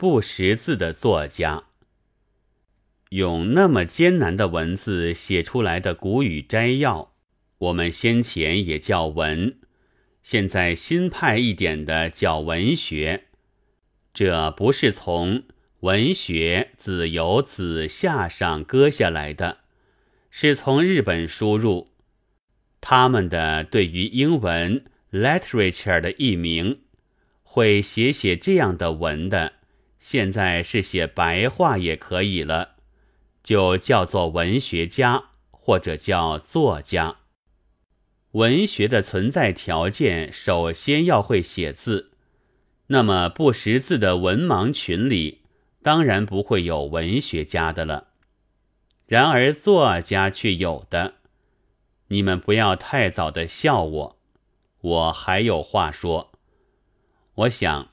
不识字的作家。用那么艰难的文字写出来的古语摘要，我们先前也叫文，现在新派一点的叫文学。这不是从文学子由子夏上割下来的，是从日本输入。他们的对于英文 literature 的译名，会写写这样的文的，现在是写白话也可以了。就叫做文学家，或者叫作家。文学的存在条件，首先要会写字。那么不识字的文盲群里，当然不会有文学家的了。然而作家却有的。你们不要太早的笑我，我还有话说。我想，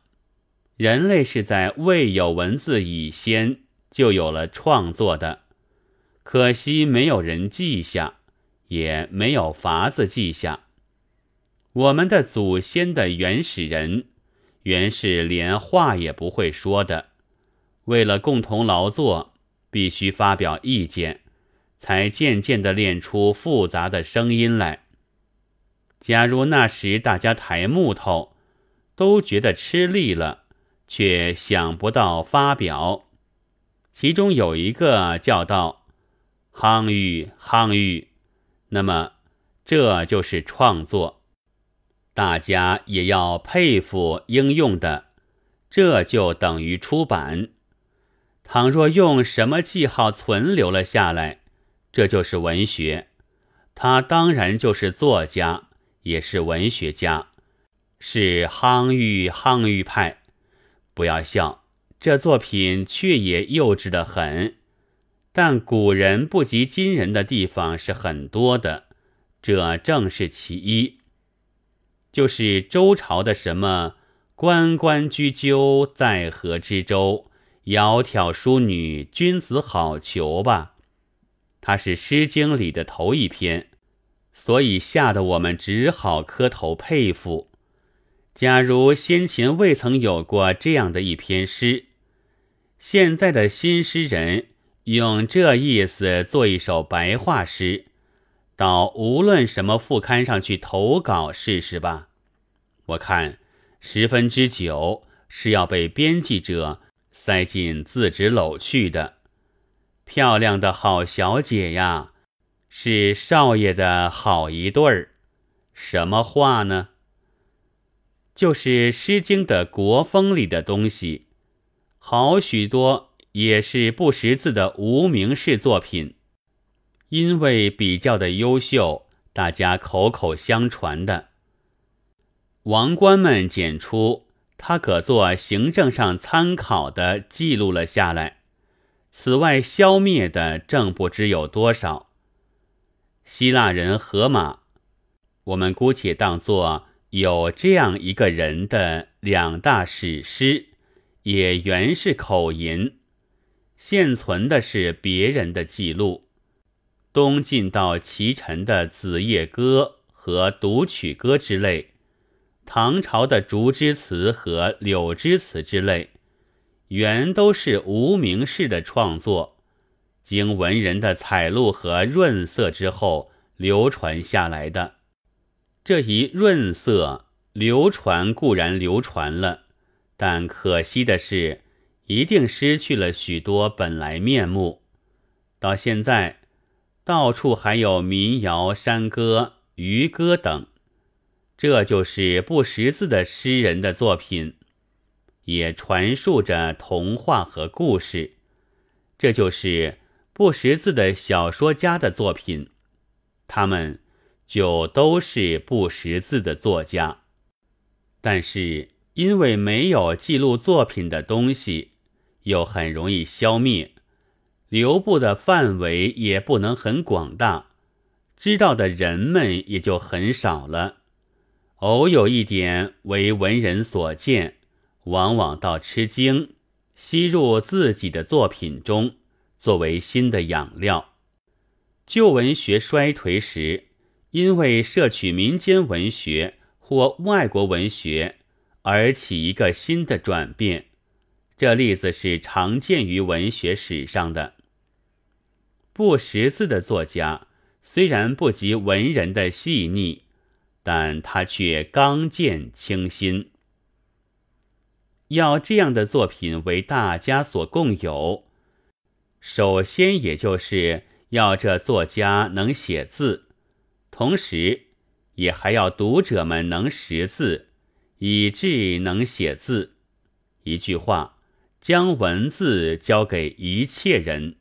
人类是在未有文字以先。就有了创作的，可惜没有人记下，也没有法子记下。我们的祖先的原始人，原是连话也不会说的。为了共同劳作，必须发表意见，才渐渐地练出复杂的声音来。假如那时大家抬木头，都觉得吃力了，却想不到发表。其中有一个叫道“夯玉夯玉”，那么这就是创作，大家也要佩服应用的，这就等于出版。倘若用什么记号存留了下来，这就是文学，他当然就是作家，也是文学家，是夯玉夯玉派。不要笑。这作品却也幼稚的很，但古人不及今人的地方是很多的，这正是其一。就是周朝的什么“关关雎鸠，在河之洲”，“窈窕淑女，君子好逑”吧？它是《诗经》里的头一篇，所以吓得我们只好磕头佩服。假如先前未曾有过这样的一篇诗，现在的新诗人用这意思做一首白话诗，到无论什么副刊上去投稿试试吧。我看十分之九是要被编辑者塞进字纸篓去的。漂亮的好小姐呀，是少爷的好一对儿。什么话呢？就是《诗经》的国风里的东西。好许多也是不识字的无名氏作品，因为比较的优秀，大家口口相传的。王官们检出，他可做行政上参考的，记录了下来。此外，消灭的正不知有多少。希腊人荷马，我们姑且当作有这样一个人的两大史诗。也原是口吟，现存的是别人的记录。东晋到齐陈的《子夜歌》和《独曲歌》之类，唐朝的《竹枝词》和《柳枝词》之类，原都是无名氏的创作，经文人的采录和润色之后流传下来的。这一润色流传固然流传了。但可惜的是，一定失去了许多本来面目。到现在，到处还有民谣、山歌、渔歌等，这就是不识字的诗人的作品，也传述着童话和故事。这就是不识字的小说家的作品，他们就都是不识字的作家，但是。因为没有记录作品的东西，又很容易消灭，留布的范围也不能很广大，知道的人们也就很少了。偶有一点为文人所见，往往到吃惊，吸入自己的作品中，作为新的养料。旧文学衰颓时，因为摄取民间文学或外国文学。而起一个新的转变，这例子是常见于文学史上的。不识字的作家虽然不及文人的细腻，但他却刚健清新。要这样的作品为大家所共有，首先也就是要这作家能写字，同时也还要读者们能识字，以致能写字。一句话，将文字交给一切人。